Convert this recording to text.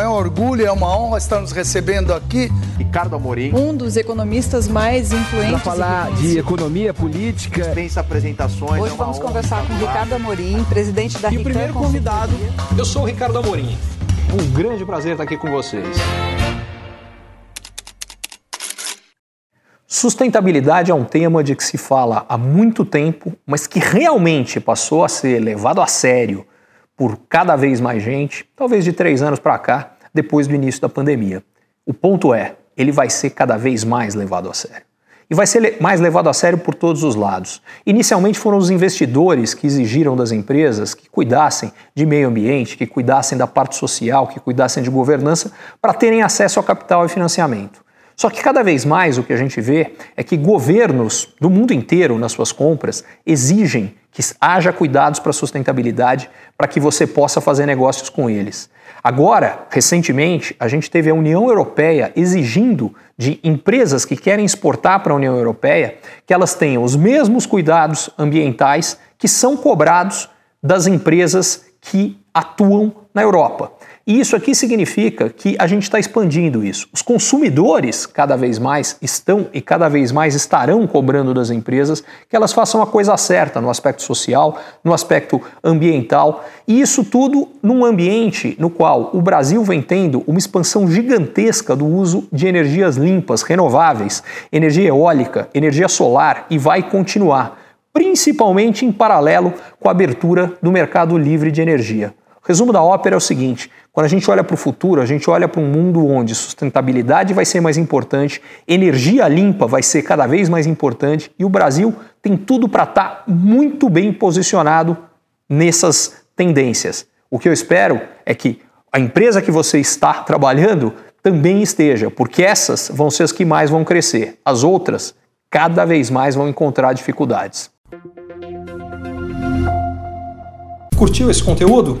É um orgulho, é uma honra estar nos recebendo aqui. Ricardo Amorim. Um dos economistas mais influentes. Para falar de economia política. Dispensa apresentações. Hoje é vamos conversar com Ricardo Amorim, presidente da E o primeiro convidado, eu sou o Ricardo Amorim. Um grande prazer estar aqui com vocês. Sustentabilidade é um tema de que se fala há muito tempo, mas que realmente passou a ser levado a sério por cada vez mais gente, talvez de três anos para cá, depois do início da pandemia. O ponto é, ele vai ser cada vez mais levado a sério. E vai ser mais levado a sério por todos os lados. Inicialmente foram os investidores que exigiram das empresas que cuidassem de meio ambiente, que cuidassem da parte social, que cuidassem de governança, para terem acesso ao capital e financiamento. Só que cada vez mais o que a gente vê é que governos do mundo inteiro, nas suas compras, exigem que haja cuidados para sustentabilidade para que você possa fazer negócios com eles. Agora, recentemente, a gente teve a União Europeia exigindo de empresas que querem exportar para a União Europeia que elas tenham os mesmos cuidados ambientais que são cobrados das empresas que atuam na Europa. E isso aqui significa que a gente está expandindo isso. Os consumidores cada vez mais estão e cada vez mais estarão cobrando das empresas que elas façam a coisa certa no aspecto social, no aspecto ambiental, e isso tudo num ambiente no qual o Brasil vem tendo uma expansão gigantesca do uso de energias limpas, renováveis, energia eólica, energia solar e vai continuar, principalmente em paralelo com a abertura do mercado livre de energia. O resumo da ópera é o seguinte: quando a gente olha para o futuro, a gente olha para um mundo onde sustentabilidade vai ser mais importante, energia limpa vai ser cada vez mais importante e o Brasil tem tudo para estar tá muito bem posicionado nessas tendências. O que eu espero é que a empresa que você está trabalhando também esteja, porque essas vão ser as que mais vão crescer. As outras, cada vez mais vão encontrar dificuldades. Curtiu esse conteúdo?